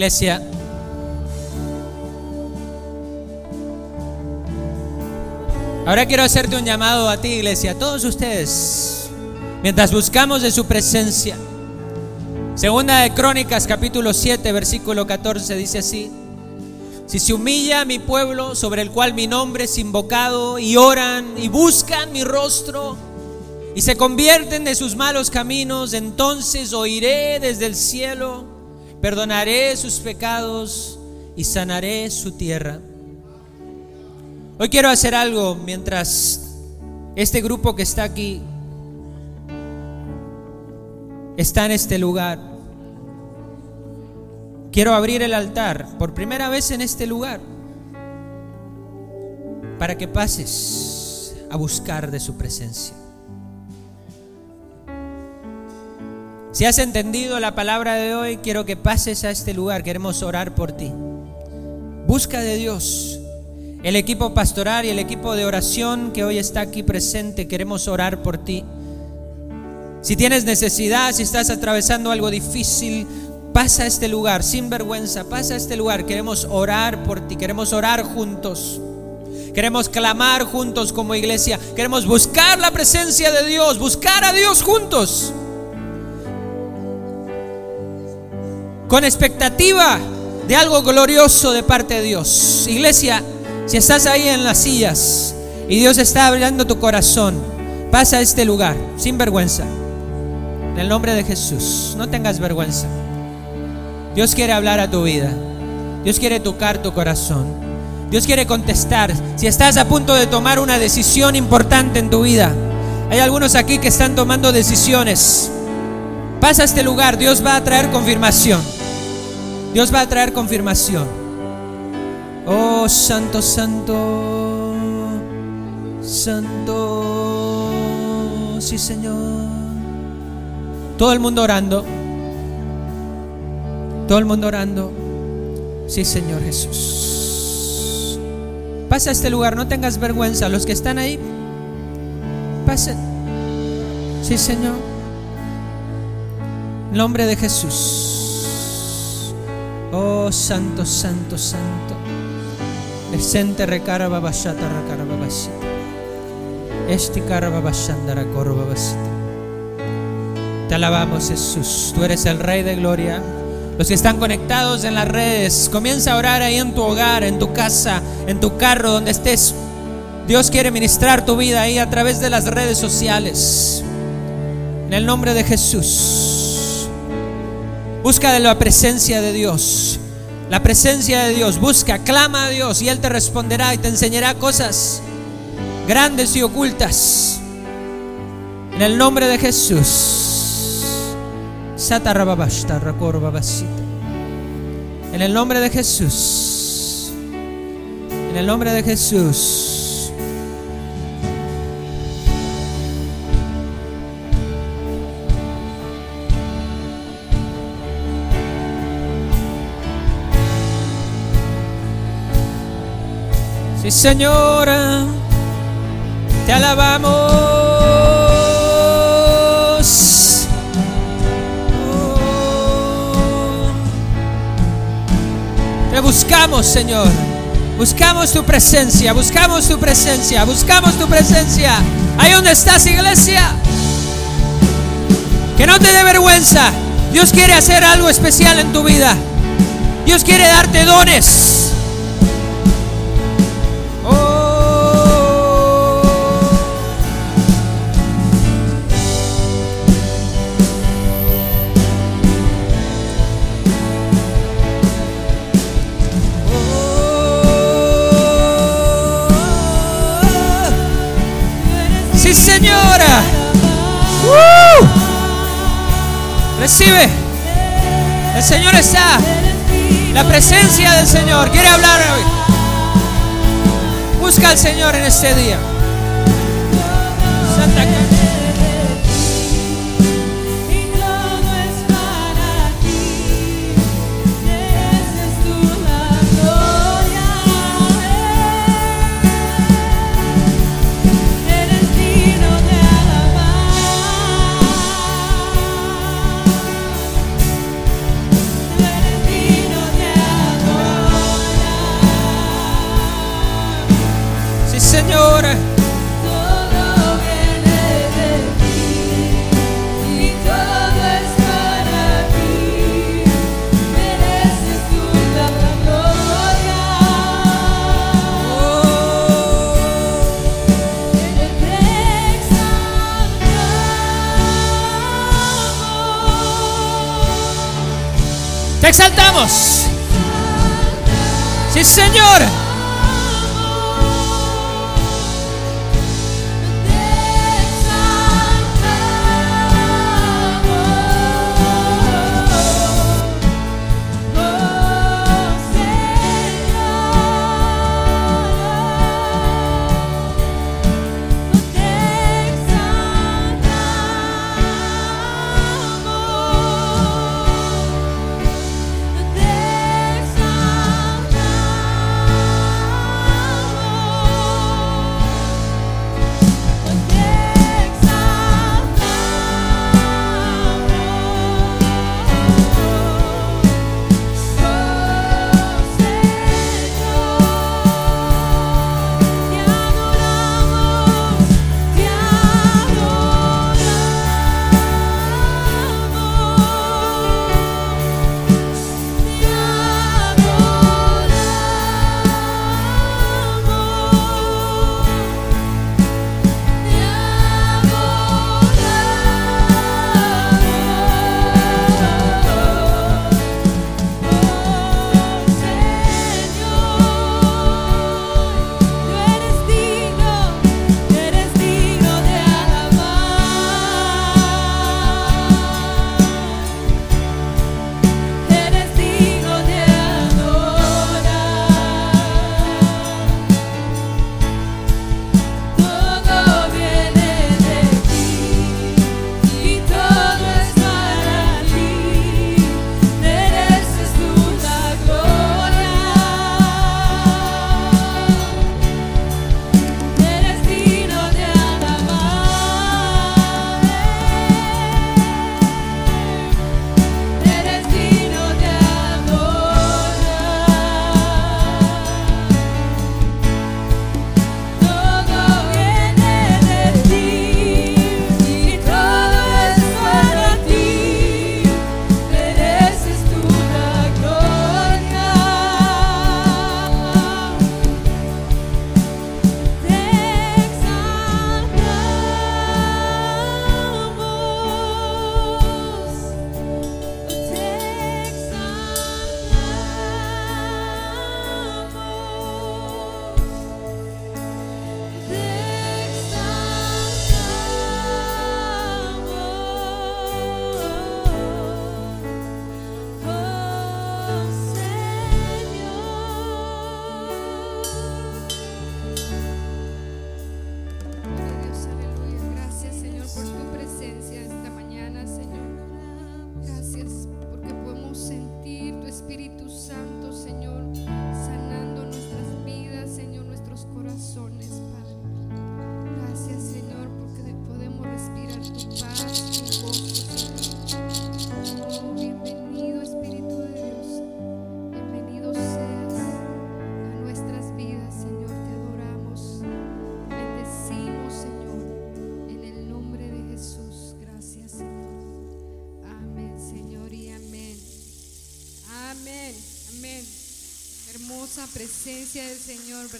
Speaker 1: Iglesia. Ahora quiero hacerte un llamado a ti, iglesia, a todos ustedes, mientras buscamos de su presencia. Segunda de Crónicas, capítulo 7, versículo 14, dice así. Si se humilla mi pueblo sobre el cual mi nombre es invocado y oran y buscan mi rostro y se convierten de sus malos caminos, entonces oiré desde el cielo perdonaré sus pecados y sanaré su tierra. Hoy quiero hacer algo mientras este grupo que está aquí está en este lugar. Quiero abrir el altar por primera vez en este lugar para que pases a buscar de su presencia. Si has entendido la palabra de hoy, quiero que pases a este lugar. Queremos orar por ti. Busca de Dios. El equipo pastoral y el equipo de oración que hoy está aquí presente, queremos orar por ti. Si tienes necesidad, si estás atravesando algo difícil, pasa a este lugar, sin vergüenza, pasa a este lugar. Queremos orar por ti, queremos orar juntos. Queremos clamar juntos como iglesia. Queremos buscar la presencia de Dios, buscar a Dios juntos. Con expectativa de algo glorioso de parte de Dios. Iglesia, si estás ahí en las sillas y Dios está abriendo tu corazón, pasa a este lugar, sin vergüenza. En el nombre de Jesús, no tengas vergüenza. Dios quiere hablar a tu vida. Dios quiere tocar tu corazón. Dios quiere contestar. Si estás a punto de tomar una decisión importante en tu vida, hay algunos aquí que están tomando decisiones. Pasa a este lugar, Dios va a traer confirmación. Dios va a traer confirmación. Oh, santo, santo, santo, sí Señor. Todo el mundo orando. Todo el mundo orando. Sí, Señor Jesús. Pasa a este lugar, no tengas vergüenza. Los que están ahí, pasen. Sí, Señor. En nombre de Jesús. Oh, santo, santo, santo. Esente recara babashata recara babashita. Esti cara babashandara corro babashita. Te alabamos, Jesús. Tú eres el Rey de Gloria. Los que están conectados en las redes, comienza a orar ahí en tu hogar, en tu casa, en tu carro, donde estés. Dios quiere ministrar tu vida ahí a través de las redes sociales. En el nombre de Jesús. Busca de la presencia de Dios. La presencia de Dios. Busca, clama a Dios y Él te responderá y te enseñará cosas grandes y ocultas. En el nombre de Jesús. En el nombre de Jesús. En el nombre de Jesús. Señora, te alabamos. Te buscamos, Señor. Buscamos tu presencia, buscamos tu presencia, buscamos tu presencia. Ahí donde estás, iglesia. Que no te dé vergüenza. Dios quiere hacer algo especial en tu vida. Dios quiere darte dones. Recibe. El Señor está. La presencia del Señor quiere hablar hoy. Busca al Señor en este día.
Speaker 2: Exaltamos.
Speaker 1: Sí, Señor.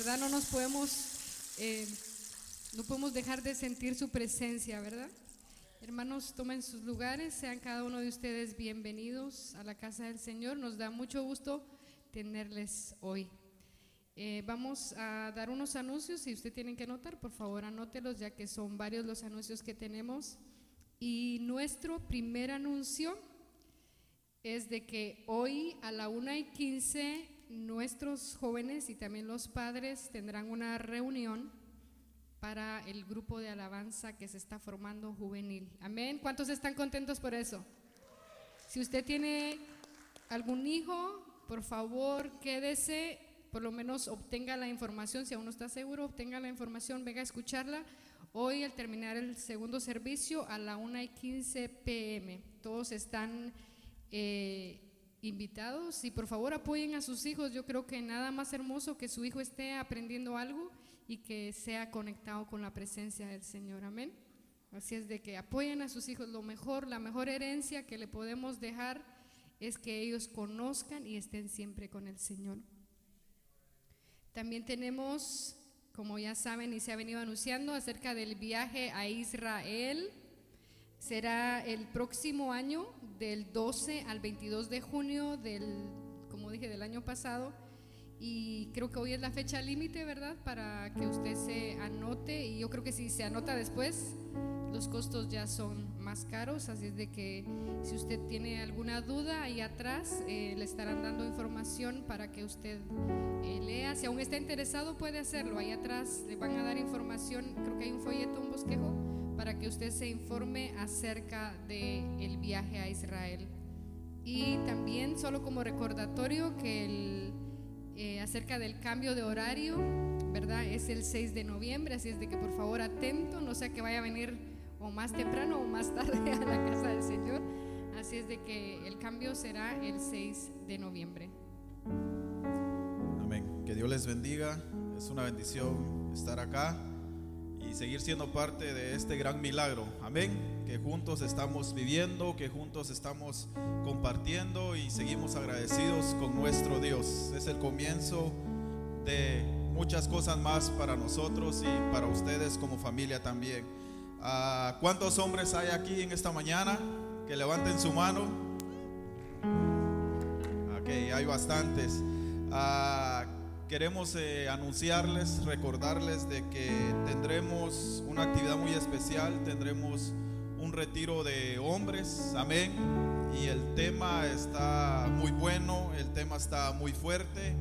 Speaker 2: ¿Verdad? No nos podemos, eh, no podemos dejar de sentir su presencia, ¿verdad? Hermanos, tomen sus lugares, sean cada uno de ustedes bienvenidos a la casa del Señor. Nos da mucho gusto tenerles hoy. Eh, vamos a dar unos anuncios, si usted tiene que anotar, por favor anótelos, ya que son varios los anuncios que tenemos. Y nuestro primer anuncio es de que hoy a la una y 15 nuestros jóvenes y también los padres tendrán una reunión para el grupo de alabanza que se está formando juvenil. Amén. ¿Cuántos están contentos por eso? Si usted tiene algún hijo, por favor, quédese, por lo menos obtenga la información. Si aún no está seguro, obtenga la información, venga a escucharla. Hoy, al terminar el segundo servicio, a la 1 y 15 pm. Todos están eh, invitados y por favor apoyen a sus hijos. Yo creo que nada más hermoso que su hijo esté aprendiendo algo y que sea conectado con la presencia del Señor. Amén. Así es de que apoyen a sus hijos. Lo mejor, la mejor herencia que le podemos dejar es que ellos conozcan y estén siempre con el Señor. También tenemos, como ya saben y se ha venido anunciando, acerca del viaje a Israel. Será el próximo año, del 12 al 22 de junio del, como dije, del año pasado. Y creo que hoy es la fecha límite, ¿verdad? Para que usted se anote. Y yo creo que si se anota después, los costos ya son más caros. Así es de que si usted tiene alguna duda, ahí atrás eh, le estarán dando información para que usted eh, lea. Si aún está interesado, puede hacerlo. Ahí atrás le van a dar información. Creo que hay un folleto, un bosquejo, para que usted se informe acerca del el viaje a Israel. Y también, solo como recordatorio, que el eh, acerca del cambio de horario, ¿verdad? Es el 6 de noviembre, así es de que por favor atento, no sea que vaya a venir o más temprano o más tarde a la casa del Señor. Así es de que el cambio será el 6 de noviembre.
Speaker 3: Amén. Que Dios les bendiga. Es una bendición estar acá y seguir siendo parte de este gran milagro. Amén. Que juntos estamos viviendo, que juntos estamos compartiendo y seguimos agradecidos con nuestro Dios. Es el comienzo de muchas cosas más para nosotros y para ustedes como familia también. Ah, ¿Cuántos hombres hay aquí en esta mañana? Que levanten su mano. Ok, hay bastantes. Ah, queremos eh, anunciarles, recordarles de que tendremos una actividad muy especial, tendremos un retiro de hombres, amén. Y el tema está muy bueno, el tema está muy fuerte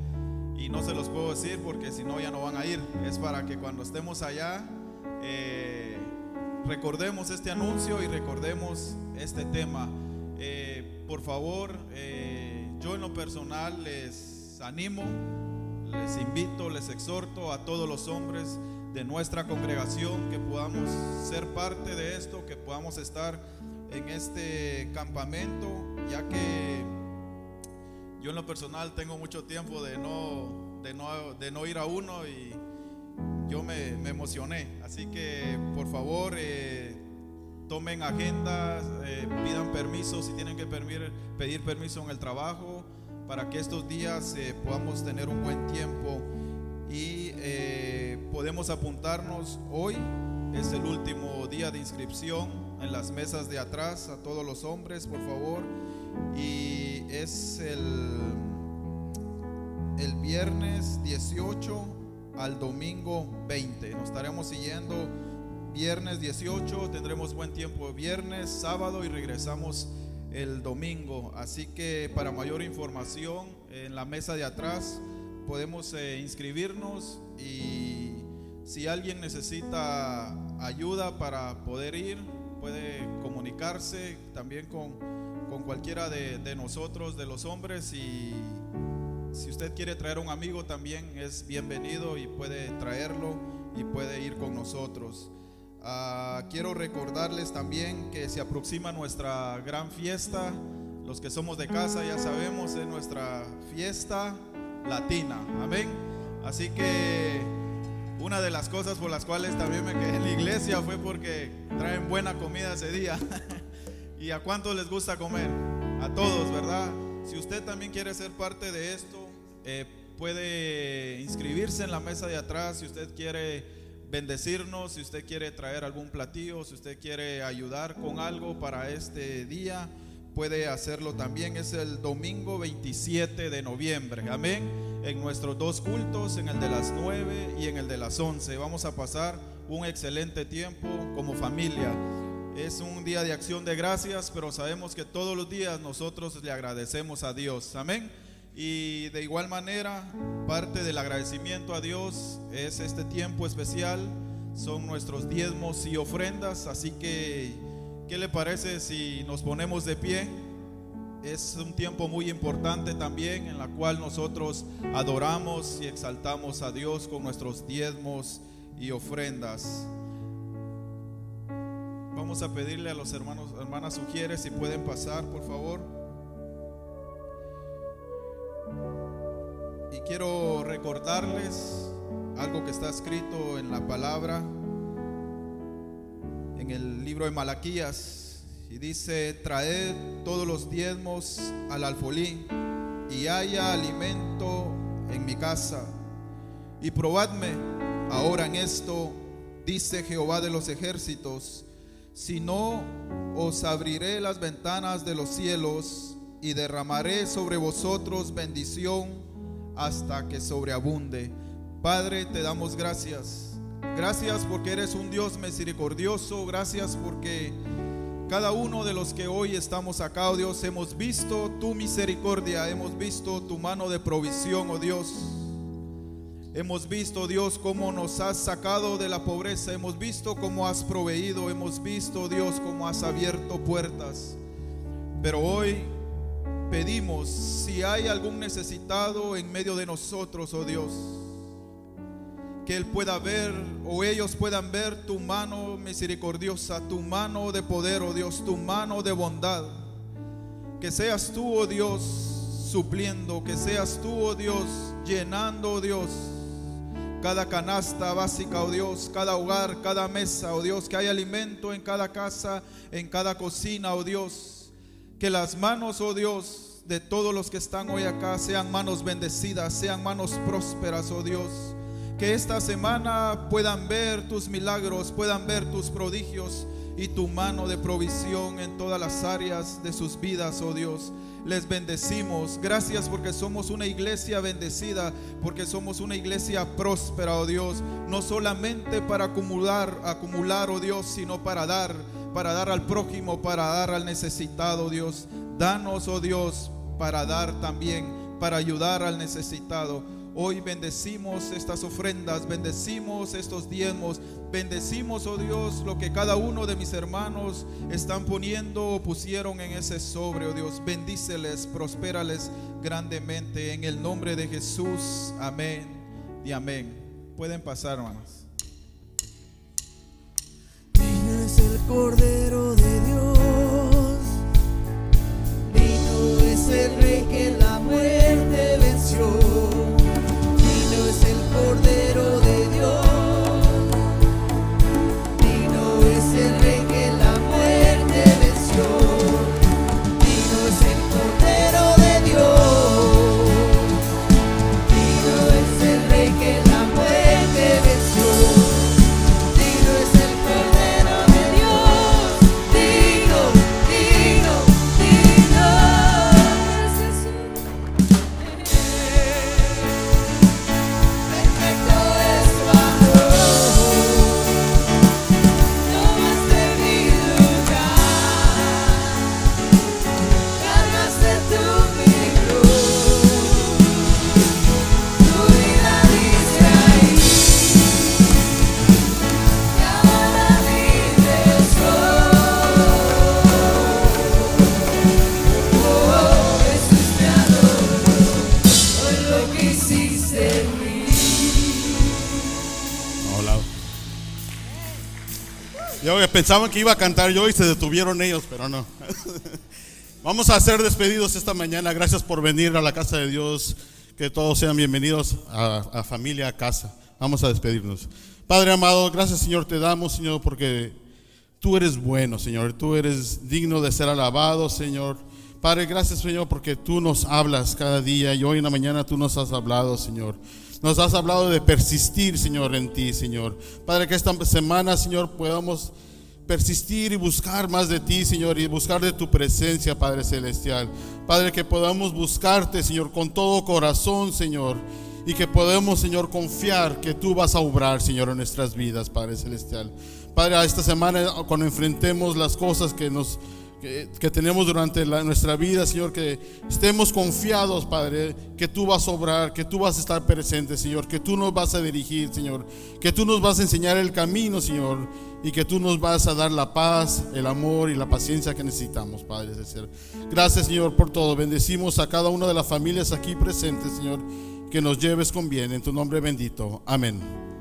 Speaker 3: y no se los puedo decir porque si no ya no van a ir. Es para que cuando estemos allá eh, recordemos este anuncio y recordemos este tema. Eh, por favor, yo en lo personal les animo, les invito, les exhorto a todos los hombres de nuestra congregación que podamos ser parte de esto, que podamos estar en este campamento, ya que yo en lo personal tengo mucho tiempo de no, de no, de no ir a uno y yo me, emocioné. Así que por favor eh, tomen agendas, eh, pidan permiso si tienen que pedir, pedir permiso en el trabajo para que estos días eh, podamos tener un buen tiempo y eh, podemos apuntarnos hoy. Es el último día de inscripción en las mesas de atrás a todos los hombres, por favor. Y es el, el viernes 18 al domingo 20. Nos estaremos siguiendo viernes 18, tendremos buen tiempo viernes, sábado y regresamos el domingo. Así que para mayor información en la mesa de atrás podemos eh, inscribirnos y si alguien necesita ayuda para poder ir, puede comunicarse también con, con cualquiera de, de nosotros, de los hombres y si usted quiere traer un amigo también es bienvenido y puede traerlo y puede ir con nosotros. Ah, quiero recordarles también que se aproxima nuestra gran fiesta. Los que somos de casa ya sabemos, es nuestra fiesta latina. Amén. Así que una de las cosas por las cuales también me quedé en la iglesia fue porque traen buena comida ese día. ¿Y a cuántos les gusta comer? A todos, ¿verdad? Si usted también quiere ser parte de esto, eh, puede inscribirse en la mesa de atrás si usted quiere bendecirnos, si usted quiere traer algún platillo, si usted quiere ayudar con algo para este día, puede hacerlo también. Es el domingo 27 de noviembre, amén. En nuestros dos cultos, en el de las 9 y en el de las 11. Vamos a pasar un excelente tiempo como familia. Es un día de acción de gracias, pero sabemos que todos los días nosotros le agradecemos a Dios. Amén. Y de igual manera, parte del agradecimiento a Dios es este tiempo especial, son nuestros diezmos y ofrendas, así que, ¿qué le parece si nos ponemos de pie? Es un tiempo muy importante también en la cual nosotros adoramos y exaltamos a Dios con nuestros diezmos y ofrendas. Vamos a pedirle a los hermanos, hermanas sugieres si pueden pasar, por favor. Y quiero recordarles algo que está escrito en la palabra, en el libro de Malaquías, y dice, traed todos los diezmos al alfolí y haya alimento en mi casa. Y probadme ahora en esto, dice Jehová de los ejércitos, si no os abriré las ventanas de los cielos y derramaré sobre vosotros bendición hasta que sobreabunde. Padre, te damos gracias. Gracias porque eres un Dios misericordioso. Gracias porque cada uno de los que hoy estamos acá, oh Dios, hemos visto tu misericordia, hemos visto tu mano de provisión, oh Dios. Hemos visto, Dios, cómo nos has sacado de la pobreza. Hemos visto cómo has proveído. Hemos visto, Dios, cómo has abierto puertas. Pero hoy pedimos si hay algún necesitado en medio de nosotros, oh Dios, que Él pueda ver o ellos puedan ver tu mano misericordiosa, tu mano de poder, oh Dios, tu mano de bondad. Que seas tú, oh Dios, supliendo, que seas tú, oh Dios, llenando, oh Dios, cada canasta básica, oh Dios, cada hogar, cada mesa, oh Dios, que hay alimento en cada casa, en cada cocina, oh Dios que las manos, oh Dios, de todos los que están hoy acá sean manos bendecidas, sean manos prósperas, oh Dios. Que esta semana puedan ver tus milagros, puedan ver tus prodigios y tu mano de provisión en todas las áreas de sus vidas, oh Dios. Les bendecimos. Gracias porque somos una iglesia bendecida, porque somos una iglesia próspera, oh Dios. No solamente para acumular, acumular, oh Dios, sino para dar para dar al prójimo, para dar al necesitado, Dios. Danos, oh Dios, para dar también, para ayudar al necesitado. Hoy bendecimos estas ofrendas, bendecimos estos diezmos, bendecimos, oh Dios, lo que cada uno de mis hermanos están poniendo o pusieron en ese sobre, oh Dios. Bendíceles, prospérales grandemente en el nombre de Jesús. Amén y amén. Pueden pasar, hermanos.
Speaker 4: Es el Cordero de Dios.
Speaker 5: Pensaban que iba a cantar yo y se detuvieron ellos, pero no. Vamos a ser despedidos esta mañana. Gracias por venir a la casa de Dios. Que todos sean bienvenidos a, familia, a casa. Vamos a despedirnos. Padre amado, gracias Señor te damos, Señor, porque tú eres bueno, Señor. Tú eres digno de ser alabado, Señor. Padre, gracias Señor porque tú nos hablas cada día y hoy en la mañana tú nos has hablado, Señor. Nos has hablado de persistir, Señor, en ti, Señor. Padre, que esta semana, Señor, podamos persistir y buscar más de ti, Señor, y buscar de tu presencia, Padre Celestial. Padre, que podamos buscarte, Señor, con todo corazón, Señor. Y que podamos, Señor, confiar que tú vas a obrar, Señor, en nuestras vidas, Padre Celestial. Padre, esta semana, cuando enfrentemos las cosas que nos que, tenemos durante nuestra vida, Señor, que estemos confiados, Padre, que tú vas a obrar, que tú vas a estar presente, Señor, que tú nos vas a dirigir, Señor, que tú nos vas a enseñar el camino, Señor, y que tú nos vas a dar la paz, el amor y la paciencia que necesitamos, Padre. Gracias, Señor, por todo. Bendecimos a cada una de las familias aquí presentes, Señor, que nos lleves con bien, en tu nombre bendito. Amén.